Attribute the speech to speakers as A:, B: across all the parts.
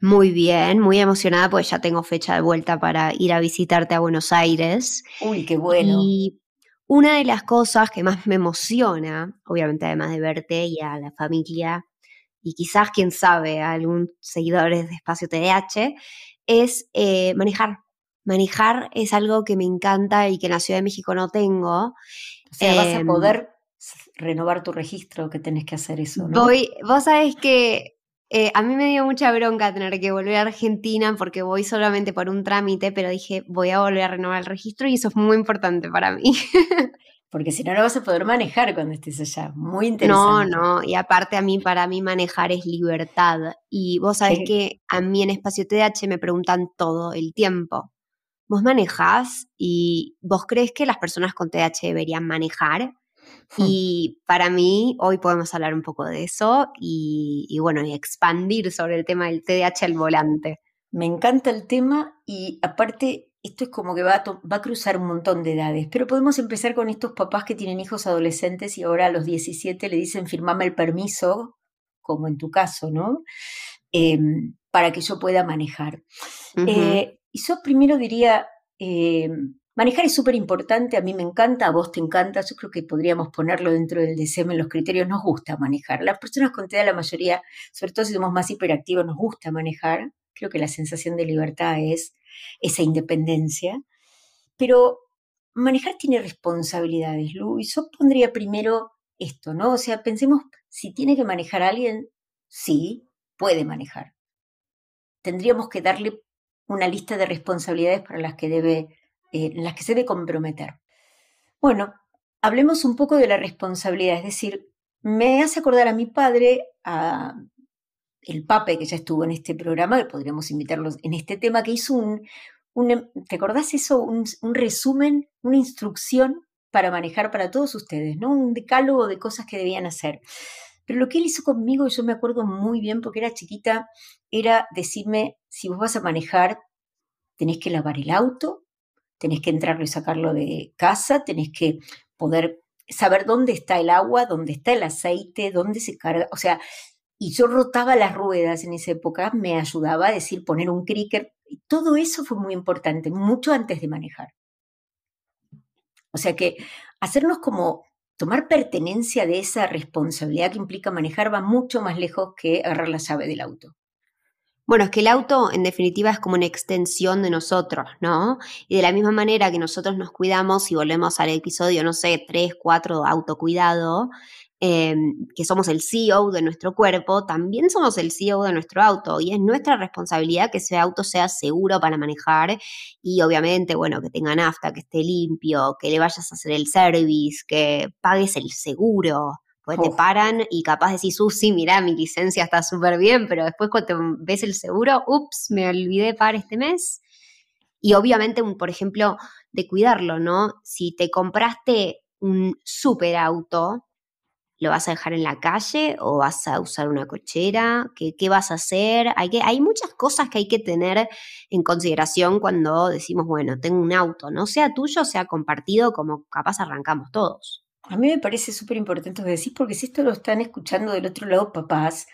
A: Muy bien, muy emocionada porque ya tengo fecha de vuelta para ir a visitarte a Buenos Aires.
B: Uy, qué bueno.
A: Y una de las cosas que más me emociona, obviamente además de verte y a la familia, y quizás, quién sabe, a algún seguidores de Espacio TDH, es eh, manejar. Manejar es algo que me encanta y que en la Ciudad de México no tengo.
B: O sea, vas a em, poder renovar tu registro, que tenés que hacer eso, ¿no?
A: Voy, vos sabés que eh, a mí me dio mucha bronca tener que volver a Argentina porque voy solamente por un trámite, pero dije, voy a volver a renovar el registro y eso es muy importante para mí.
B: porque si no, no vas a poder manejar cuando estés allá. Muy interesante.
A: No, no, y aparte a mí, para mí manejar es libertad. Y vos sabés que a mí en Espacio TDH me preguntan todo el tiempo. ¿Vos manejás y vos crees que las personas con TDAH deberían manejar? Hmm. Y para mí, hoy podemos hablar un poco de eso y, bueno, y expandir sobre el tema del TDAH al volante.
B: Me encanta el tema y aparte esto es como que va a, va a cruzar un montón de edades, pero podemos empezar con estos papás que tienen hijos adolescentes y ahora a los 17 le dicen firmame el permiso, como en tu caso, ¿no? Em, para que yo pueda manejar. Eh, y yo primero diría, em, Manejar es súper importante, a mí me encanta, a vos te encanta, yo creo que podríamos ponerlo dentro del DSM en los criterios, nos gusta manejar. Las personas con TEA, la mayoría, sobre todo si somos más hiperactivos, nos gusta manejar. Creo que la sensación de libertad es esa independencia. Pero manejar tiene responsabilidades, Lu, y yo pondría primero esto, ¿no? O sea, pensemos, si tiene que manejar alguien, sí, puede manejar. Tendríamos que darle una lista de responsabilidades para las que debe eh, en las que se debe comprometer. Bueno, hablemos un poco de la responsabilidad, es decir, me hace acordar a mi padre, a el Pape que ya estuvo en este programa, podríamos invitarlos en este tema, que hizo un, ¿te acordás eso? Un, resumen, una instrucción para manejar para todos ustedes, ¿no? Un decálogo de cosas que debían hacer. Pero lo que él hizo conmigo, yo me acuerdo muy bien porque era chiquita, era decirme, si vos vas a manejar, tenés que lavar el auto, tenés que entrarlo y sacarlo de casa, tenés que poder saber dónde está el agua, dónde está el aceite, dónde se carga, o sea, y yo rotaba las ruedas en esa época, me ayudaba a decir poner un cricket, todo eso fue muy importante, mucho antes de manejar. O sea que hacernos como tomar pertenencia de esa responsabilidad que implica manejar va mucho más lejos que agarrar la llave del auto.
A: Bueno, es que el auto en definitiva es como una extensión de nosotros, ¿no? Y de la misma manera que nosotros nos cuidamos y volvemos al episodio, no sé, 3, 4, autocuidado, em, que somos el CEO de nuestro cuerpo, también somos el CEO de nuestro auto y es nuestra responsabilidad que ese auto sea seguro para manejar y obviamente, bueno, que tenga nafta, que esté limpio, que le vayas a hacer el service, que pagues el seguro. Pues te paran y capaz decís, uh, sí, mirá, mi licencia está súper bien, pero después cuando ves el seguro, ups, me olvidé pagar este mes. Y obviamente, por ejemplo, de cuidarlo, ¿no? Si te compraste un super auto, ¿lo vas a dejar en la calle o vas a usar una cochera? ¿Qué, qué vas a hacer? Hay, que, hay muchas cosas que hay que tener en consideración cuando decimos, bueno, tengo un auto, no sea tuyo, sea compartido, como capaz arrancamos todos.
B: A mí me parece súper importante lo que decís, porque si esto lo están escuchando del otro lado papás,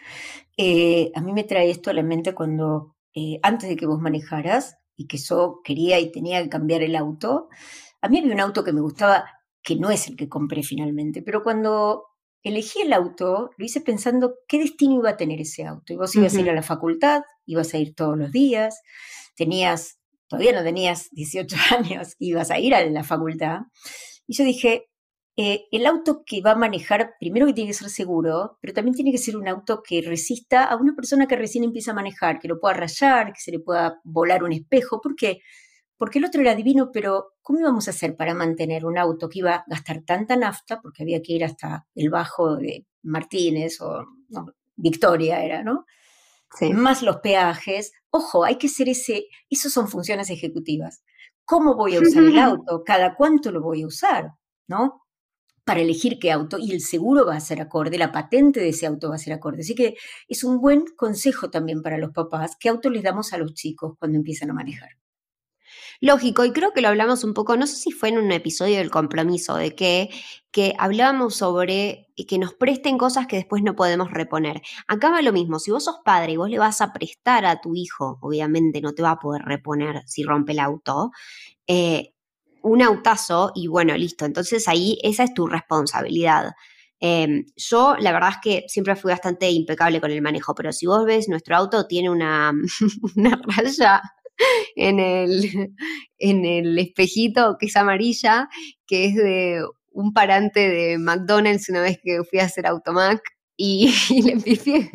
B: eh, a mí me trae esto a la mente cuando, eh, antes de que vos manejaras y que yo quería y tenía que cambiar el auto, a mí había un auto que me gustaba, que no es el que compré finalmente, pero cuando elegí el auto, lo hice pensando qué destino iba a tener ese auto. Y vos ibas a ir a la facultad, ibas a ir todos los días, tenías, todavía no tenías 18 años, ibas a ir a la facultad. Y yo dije, eh, el auto que va a manejar, primero que tiene que ser seguro, pero también tiene que ser un auto que resista a una persona que recién empieza a manejar, que lo pueda rayar, que se le pueda volar un espejo. ¿Por qué? Porque el otro era divino, pero ¿cómo íbamos a hacer para mantener un auto que iba a gastar tanta nafta? Porque había que ir hasta el bajo de Martínez o Victoria era, ¿no? Más los peajes. Ojo, hay que ser ese, esos son funciones ejecutivas. cómo voy a usar el auto, cada cuánto lo voy a usar, ¿no? Para elegir qué auto y el seguro va a ser acorde, la patente de ese auto va a ser acorde. Así que es un buen consejo también para los papás, qué auto les damos a los chicos cuando empiezan a manejar.
A: Lógico, y creo que lo hablamos un poco, no sé si fue en un episodio del compromiso, de que, que hablábamos sobre que nos presten cosas que después no podemos reponer. Acá va lo mismo, si vos sos padre y vos le vas a prestar a tu hijo, obviamente no te va a poder reponer si rompe el auto, eh, un autazo y bueno, listo, entonces ahí esa es tu responsabilidad. Em, yo la verdad es que siempre fui bastante impecable con el manejo, pero si vos ves, nuestro auto tiene una, una raya en el, en el espejito que es amarilla, que es de un parante de McDonald's una vez que fui a hacer Automac y, le pifié.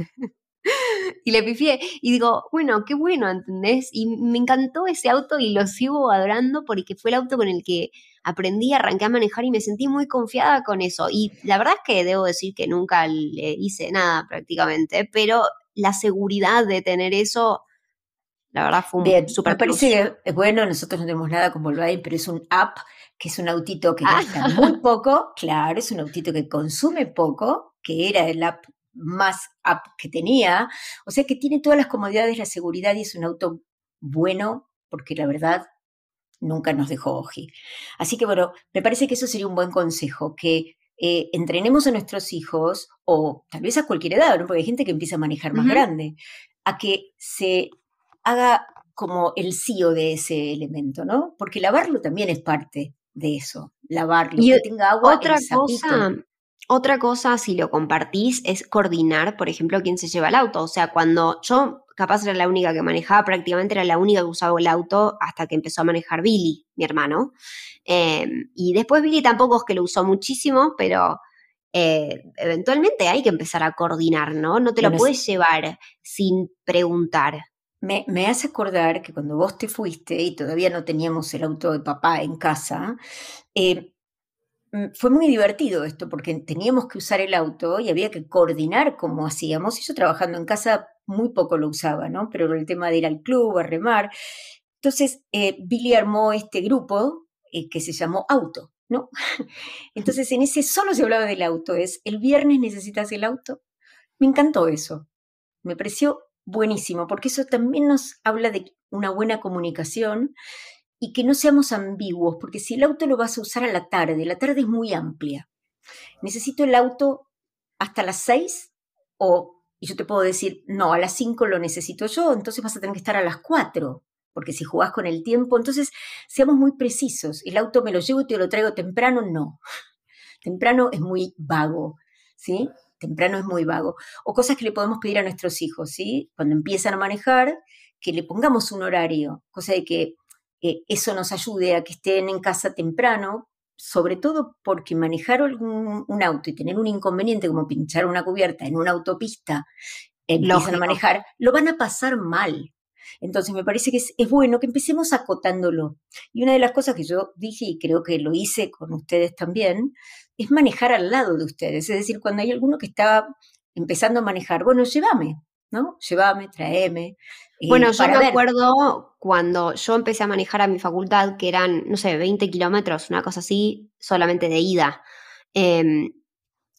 A: Y le pifié. Y digo, bueno, qué bueno, ¿entendés? Y me encantó ese auto y lo sigo adorando porque fue el auto con el que aprendí, arranqué a manejar y me sentí muy confiada con eso. Y la verdad es que debo decir que nunca le hice nada prácticamente, pero la seguridad de tener eso la verdad fue un super
B: Me parece que, bueno, nosotros no tenemos nada con Volkswagen, pero es un app que es un autito que gasta ah. muy poco, claro, es un autito que consume poco, que era el app más app que tenía, o sea que tiene todas las comodidades, la seguridad y es un auto bueno, porque la verdad nunca nos dejó oji. Así que bueno, me parece que eso sería un buen consejo, que eh, entrenemos a nuestros hijos, o tal vez a cualquier edad, porque hay gente que empieza a manejar más grande, a que se haga como el CEO de ese elemento, ¿no? Porque lavarlo también es parte de eso, lavarlo, y que tenga agua.
A: Otra cosa, otra cosa, si lo compartís, es coordinar, por ejemplo, quién se lleva el auto. O sea, cuando yo capaz era la única que manejaba, prácticamente era la única que usaba el auto hasta que empezó a manejar Billy, mi hermano. Em, y después Billy tampoco es que lo usó muchísimo, pero eh, eventualmente hay que empezar a coordinar, ¿no? No te lo puedes llevar sin preguntar.
B: Me, hace acordar que cuando vos te fuiste y todavía no teníamos el auto de papá en casa, eh, fue muy divertido esto porque teníamos que usar el auto y había que coordinar cómo hacíamos. Y yo trabajando en casa muy poco lo usaba, ¿no? Pero el tema de ir al club, a remar. Entonces, eh, Billy armó este grupo eh, que se llamó Auto, ¿no? Entonces, en ese solo se hablaba del auto, es el viernes necesitas el auto. Me encantó eso. Me pareció buenísimo, porque eso también nos habla de una buena comunicación y que no seamos ambiguos, porque si el auto lo vas a usar a la tarde, la tarde es muy amplia. Necesito el auto hasta las seis o y yo te puedo decir, no, a las cinco lo necesito yo, entonces vas a tener que estar a las cuatro, porque si jugás con el tiempo, entonces seamos muy precisos. El auto me lo llevo y te lo traigo temprano, no. Temprano es muy vago, ¿sí? temprano es muy vago. O cosas que le podemos pedir a nuestros hijos, ¿sí? Cuando empiezan a manejar, que le pongamos un horario, cosa de que eh, eso nos ayude a que estén en casa temprano, sobre todo porque manejar un auto y tener un inconveniente como pinchar una cubierta en una autopista, empiezan a manejar, lo van a pasar mal. Entonces me parece que es, es, bueno que empecemos acotándolo. Y una de las cosas que yo dije, y creo que lo hice con ustedes también, es manejar al lado de ustedes. Es decir, cuando hay alguno que está empezando a manejar, bueno, llévame, ¿no? Llévame, tráeme.
A: Eh, bueno, yo me acuerdo cuando yo empecé a manejar a mi facultad, que eran, no sé, 20 kilómetros, una cosa así, solamente de ida. Em,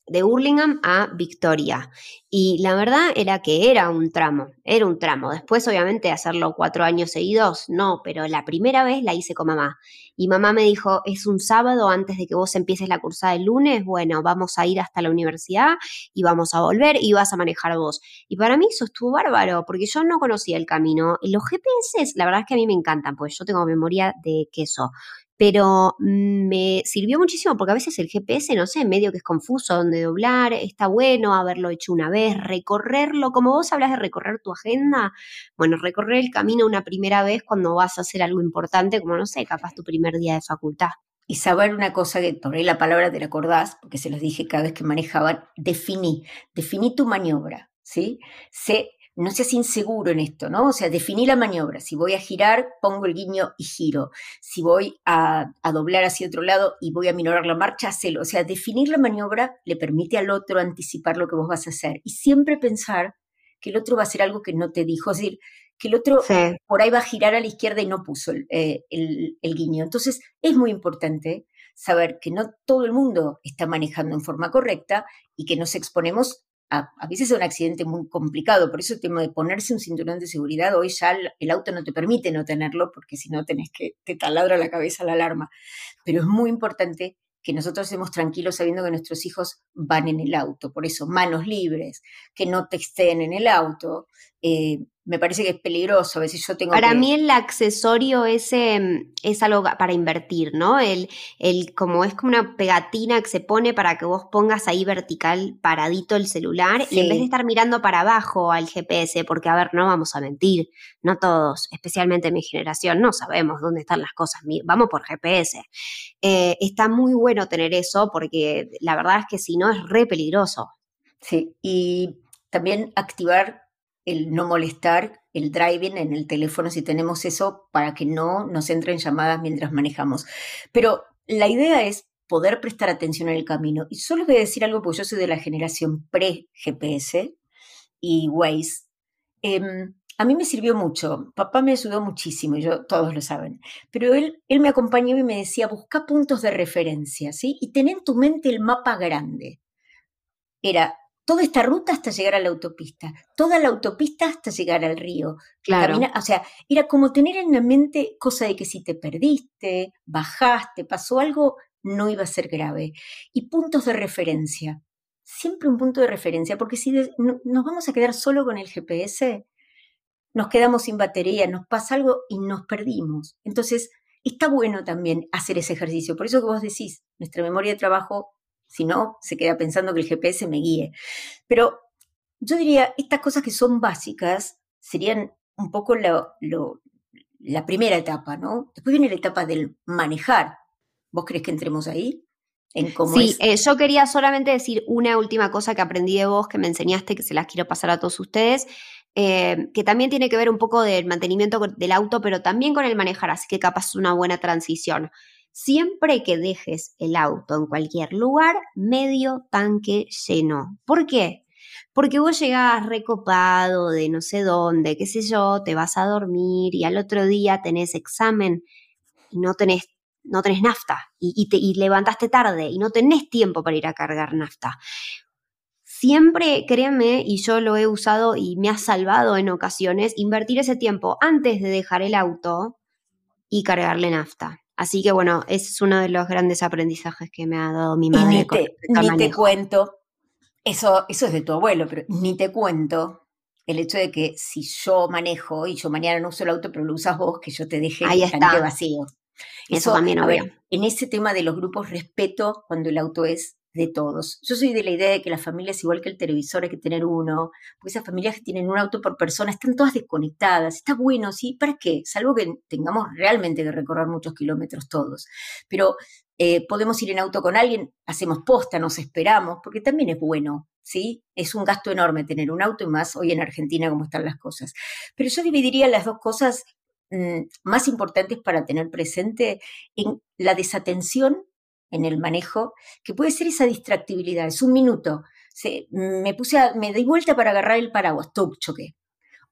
A: de Hurlingham a Victoria. Y la verdad era que era un tramo, era un tramo. Después, obviamente, hacerlo cuatro años seguidos, no, pero la primera vez la hice con mamá. Y mamá me dijo, es un sábado antes de que vos empieces la cursada el lunes, bueno, vamos a ir hasta la universidad y vamos a volver y vas a manejar vos. Y para mí eso estuvo bárbaro, porque yo no conocía el camino. Los GPS, la verdad es que a mí me encantan, pues yo tengo memoria de queso pero mm, me sirvió muchísimo porque a veces el GPS, no sé, medio que es confuso dónde doblar, está bueno haberlo hecho una vez, recorrerlo, como vos hablas de recorrer tu agenda, bueno, recorrer el camino una primera vez cuando vas a hacer algo importante, como no sé, capaz tu primer día de facultad.
B: Y saber una cosa que por ahí la palabra te la acordás, porque se los dije cada vez que manejaban, definí, definí tu maniobra, ¿sí? Sé no seas inseguro en esto, ¿no? O sea, definí la maniobra. Si voy a girar, pongo el guiño y giro. Si voy a, doblar hacia otro lado y voy a minorar la marcha, hacelo. O sea, definir la maniobra le permite al otro anticipar lo que vos vas a hacer y siempre pensar que el otro va a hacer algo que no te dijo. Es decir, que el otro por ahí va a girar a la izquierda y no puso eh, el, el, guiño. Entonces, es muy importante saber que no todo el mundo está manejando en forma correcta y que nos exponemos a, veces a un accidente muy complicado. Por eso el tema de ponerse un cinturón de seguridad, hoy ya el, auto no te permite no tenerlo, porque si no tenés que, te taladra la cabeza la alarma. Pero es muy importante que nosotros estemos tranquilos sabiendo que nuestros hijos van en el auto. Por eso, manos libres, que no te estén en el auto, eh, me parece que es peligroso. A veces yo tengo.
A: Para mí, el accesorio ese mm, es algo para invertir, ¿no? El, el, como es como una pegatina que se pone para que vos pongas ahí vertical paradito el celular y en vez de estar mirando para abajo al GPS, porque a ver, no vamos a mentir, no todos, especialmente mi generación, no sabemos dónde están las cosas, vamos por GPS. Eh, está muy bueno tener eso porque la verdad es que si no es re peligroso.
B: Sí, y también activar el no molestar, el driving en el teléfono si tenemos eso para que no nos entren llamadas mientras manejamos. Pero la idea es poder prestar atención en el camino. Y solo voy a decir algo porque yo soy de la generación pre-GPS y Waze. Em, a mí me sirvió mucho. Papá me ayudó muchísimo, yo, todos lo saben. Pero él, él me acompañó y me decía, busca puntos de referencia, ¿sí? Y ten en tu mente el mapa grande. Era toda esta ruta hasta llegar a la autopista, toda la autopista hasta llegar al río.
A: Claro.
B: o sea, era como tener en la mente cosa de que si te perdiste, bajaste, pasó algo, no iba a ser grave. Y puntos de referencia. Siempre un punto de referencia, porque si nos vamos a quedar solo con el GPS, nos quedamos sin batería, nos pasa algo y nos perdimos. Entonces, está bueno también hacer ese ejercicio. Por eso que vos decís, nuestra memoria de trabajo si no, se queda pensando que el GPS me guíe. Pero yo diría, estas cosas que son básicas serían un poco la primera etapa, ¿no? Después viene la etapa del manejar. ¿Vos crees que entremos ahí?
A: En cómo sí, eh, yo quería solamente decir una última cosa que aprendí de vos, que me enseñaste, que se las quiero pasar a todos ustedes, eh, que también tiene que ver un poco del mantenimiento del auto, pero también con el manejar, así que capaz es una buena transición. Siempre que dejes el auto en cualquier lugar, medio tanque lleno. ¿Por qué? Porque vos llegás recopado de no sé dónde, qué sé yo, te vas a dormir y al otro día tenés examen y no tenés, no tenés nafta y, te, levantaste tarde y no tenés tiempo para ir a cargar nafta. Siempre, créeme, y yo lo he usado y me ha salvado en ocasiones, invertir ese tiempo antes de dejar el auto y cargarle nafta. Así que bueno, ese es uno de los grandes aprendizajes que me ha dado mi madre.
B: ni te, ni te cuento, eso, eso es de tu abuelo, pero ni te cuento el hecho de que si yo manejo y yo mañana no uso el auto, pero lo usas vos, que yo te deje
A: el tanque
B: vacío.
A: Eso, también, a
B: ver, en ese tema de los grupos respeto cuando el auto es de todos. Yo soy de la idea de que la familia es igual que el televisor, hay que tener uno, porque esas familias que tienen un auto por persona están todas desconectadas, está bueno, ¿sí? ¿Para qué? Salvo que tengamos realmente que recorrer muchos kilómetros todos. Pero eh, podemos ir en auto con alguien, hacemos posta, nos esperamos, porque también es bueno, ¿sí? Es un gasto enorme tener un auto y más hoy en Argentina como están las cosas. Pero yo dividiría las dos cosas mm, más importantes para tener presente en la desatención en el manejo, que puede ser esa distractibilidad, es un minuto. Se, me puse me di vuelta para agarrar el paraguas, ¡tuc! choqué.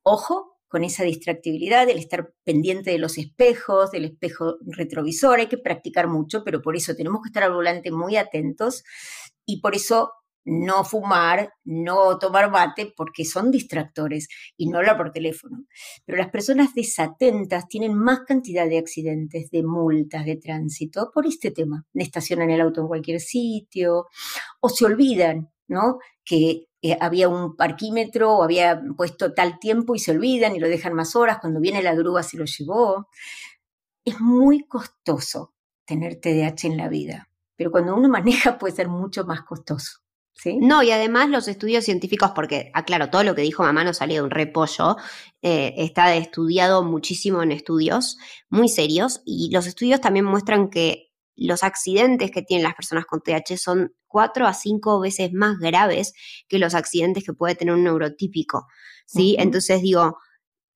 B: Ojo con esa distractibilidad, el estar pendiente de los espejos, del espejo retrovisor, hay que practicar mucho, pero por eso tenemos que estar al volante muy atentos y por eso no fumar, no tomar mate, porque son distractores y no hablar por teléfono. Pero las personas desatentas tienen más cantidad de accidentes, de multas, de tránsito por este tema. Estacionan el auto en cualquier sitio o se olvidan, ¿no? Que eh, había un parquímetro o había puesto tal tiempo y se olvidan y lo dejan más horas. Cuando viene la grúa se lo llevó. Es muy costoso tener TDAH en la vida, pero cuando uno maneja puede ser mucho más costoso.
A: No, y además los estudios científicos, porque, aclaro, todo lo que dijo mamá no salió de un repollo, eh, está estudiado muchísimo en estudios muy serios, y los estudios también muestran que los accidentes que tienen las personas con TH son cuatro a cinco veces más graves que los accidentes que puede tener un neurotípico, ¿sí? Entonces digo,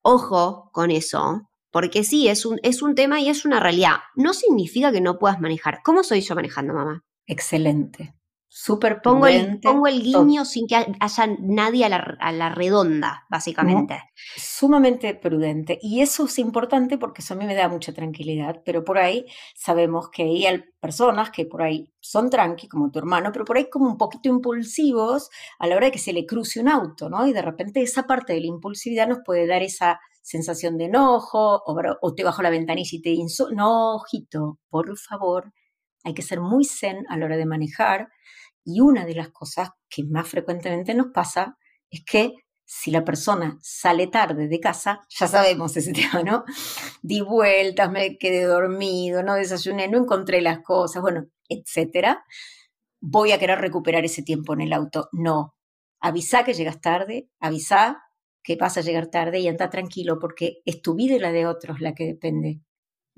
A: ojo con eso, porque sí, es un, es un tema y es una realidad. No significa que no puedas manejar. ¿Cómo soy yo manejando, mamá?
B: Excelente. Súper
A: pongo el, pongo el guiño sin que haya nadie a la, redonda, básicamente.
B: Sumamente prudente. Y eso es importante porque eso a mí me da mucha tranquilidad, pero por ahí sabemos que hay personas que por ahí son tranqui, como tu hermano, pero por ahí como un poquito impulsivos a la hora de que se le cruce un auto, ¿no? Y de repente esa parte de la impulsividad nos puede dar esa sensación de enojo o, te bajo la ventanilla y te insulto. No, ojito, por favor, hay que ser muy zen a la hora de manejar y una de las cosas que más frecuentemente nos pasa es que si la persona sale tarde de casa, ya sabemos ese tema, ¿no? Di vueltas, me quedé dormido, no desayuné, no encontré las cosas, bueno, etcétera. Voy a querer recuperar ese tiempo en el auto. No. Avisa que llegas tarde, avisa que vas a llegar tarde y anda tranquilo porque es tu vida y la de otros la que depende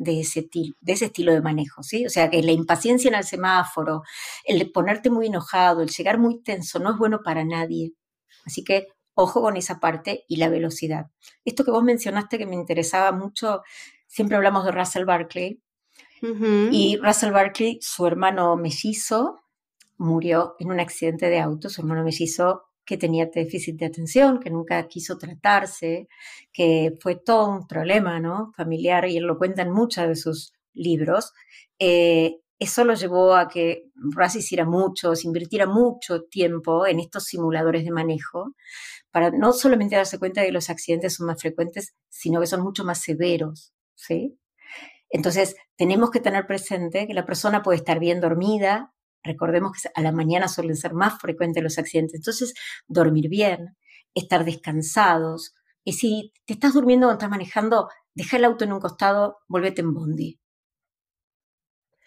B: de ese, de ese estilo de manejo, ¿sí? O sea, que la impaciencia en el semáforo, el ponerte muy enojado, el llegar muy tenso, no es bueno para nadie. Así que ojo con esa parte y la velocidad. Esto que vos mencionaste que me interesaba mucho, siempre hablamos de Russell Barkley, y Russell Barkley, su hermano mellizo, murió en un accidente de auto, su hermano mellizo que tenía déficit de atención, que nunca quiso tratarse, que fue todo un problema ¿no? familiar y lo cuenta en muchos de sus libros. Eh, eso lo llevó a que Russ hiciera mucho, se invirtiera mucho tiempo en estos simuladores de manejo para no solamente darse cuenta de que los accidentes son más frecuentes, sino que son mucho más severos, ¿sí? Entonces, tenemos que tener presente que la persona puede estar bien dormida, Recordemos que a la mañana suelen ser más frecuentes los accidentes. Entonces, dormir bien, estar descansados. Y si te estás durmiendo o estás manejando, deja el auto en un costado, volvete en bondi.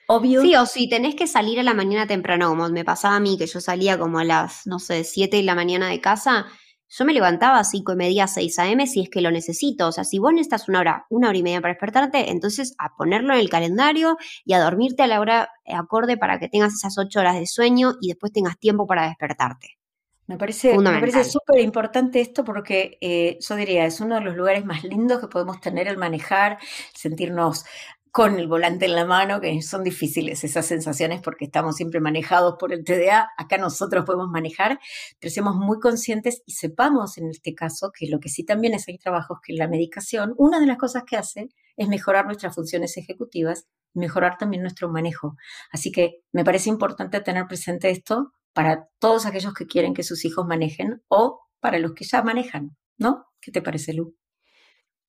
A: Obvio. Sí, o si tenés que salir a la mañana temprano, como me pasaba a mí, que yo salía como a las, no sé, 7 de la mañana de casa, yo me levantaba a 5 y media, 6 a.m. si es que lo necesito. O sea, si vos necesitas una hora, una hora y media para despertarte, entonces a ponerlo en el calendario y a dormirte a la hora acorde para que tengas esas 8 horas de sueño y después tengas tiempo para despertarte.
B: Me parece, me parece súper importante esto porque eh, yo diría, es uno de los lugares más lindos que podemos tener el manejar, sentirnos con el volante en la mano, que son difíciles esas sensaciones porque estamos siempre manejados por el TDA, acá nosotros podemos manejar, pero seamos muy conscientes y sepamos en este caso que lo que sí también es hay trabajos que la medicación, una de las cosas que hace es mejorar nuestras funciones ejecutivas, mejorar también nuestro manejo. Así que me parece importante tener presente esto para todos aquellos que quieren que sus hijos manejen o para los que ya manejan, ¿no? ¿Qué te parece, Lu?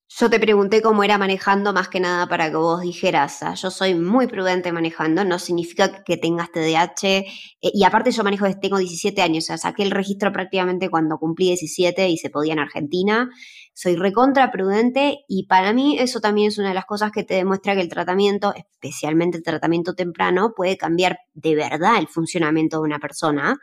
A: Yo te pregunté cómo era manejando más que nada para que vos dijeras, yo soy muy prudente manejando, no significa que tengas TDAH, eh, y aparte yo manejo desde tengo 17 años, o sea, saqué el registro prácticamente cuando cumplí 17 y se podía en Argentina, soy recontra prudente y para mí eso también es una de las cosas que te demuestra que el tratamiento, especialmente el tratamiento temprano, puede cambiar de verdad el funcionamiento de una persona.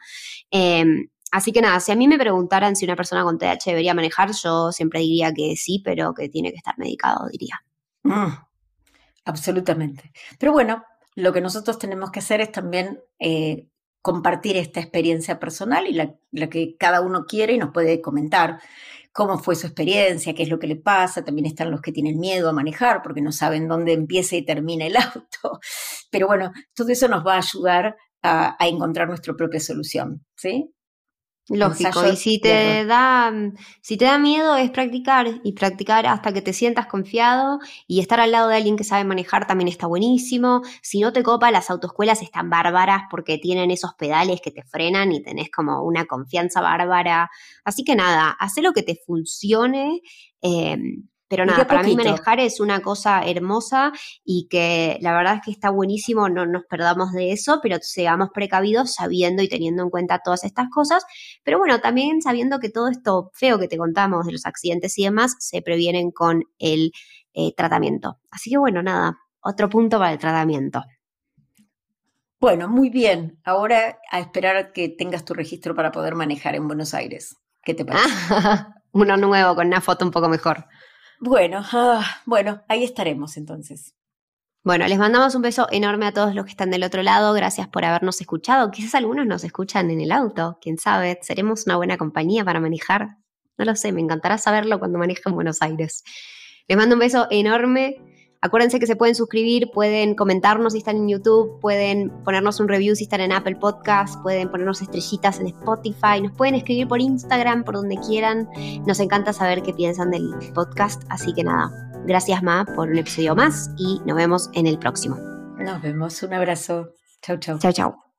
A: Em, Así que nada, si a mí me preguntaran si una persona con TDAH debería manejar, yo siempre diría que sí, pero que tiene que estar medicado, diría.
B: Mm, absolutamente. Pero bueno, lo que nosotros tenemos que hacer es también eh, compartir esta experiencia personal y la, la, que cada uno quiere y nos puede comentar cómo fue su experiencia, qué es lo que le pasa. También están los que tienen miedo a manejar porque no saben dónde empieza y termina el auto. Pero bueno, todo eso nos va a ayudar a, a encontrar nuestra propia solución, ¿sí?
A: Lógico, y si te da, si te da miedo es practicar y practicar hasta que te sientas confiado y estar al lado de alguien que sabe manejar también está buenísimo. Si no te copa, las autoescuelas están bárbaras porque tienen esos pedales que te frenan y tenés como una confianza bárbara. Así que nada, haz lo que te funcione. Eh, pero nada, para mí manejar es una cosa hermosa y que la verdad es que está buenísimo, no nos perdamos de eso, pero seamos precavidos sabiendo y teniendo en cuenta todas estas cosas. Pero bueno, también sabiendo que todo esto feo que te contamos de los accidentes y demás se previenen con el eh, tratamiento. Así que bueno, nada, otro punto para el tratamiento.
B: Bueno, muy bien. Ahora a esperar que tengas tu registro para poder manejar en Buenos Aires. ¿Qué te parece?
A: Uno nuevo con una foto un poco mejor.
B: Bueno, ah, bueno, ahí estaremos entonces.
A: Bueno, les mandamos un beso enorme a todos los que están del otro lado. Gracias por habernos escuchado. Quizás algunos nos escuchan en el auto, quién sabe. Seremos una buena compañía para manejar. No lo sé, me encantará saberlo cuando maneje en Buenos Aires. Les mando un beso enorme. Acuérdense que se pueden suscribir, pueden comentarnos si están en YouTube, pueden ponernos un review si están en Apple Podcast, pueden ponernos estrellitas en Spotify, nos pueden escribir por Instagram, por donde quieran. Nos encanta saber qué piensan del podcast, así que nada, gracias Ma por un episodio más y nos vemos en el próximo.
B: Nos vemos, un abrazo. Chau, chau.
A: Chau, chau.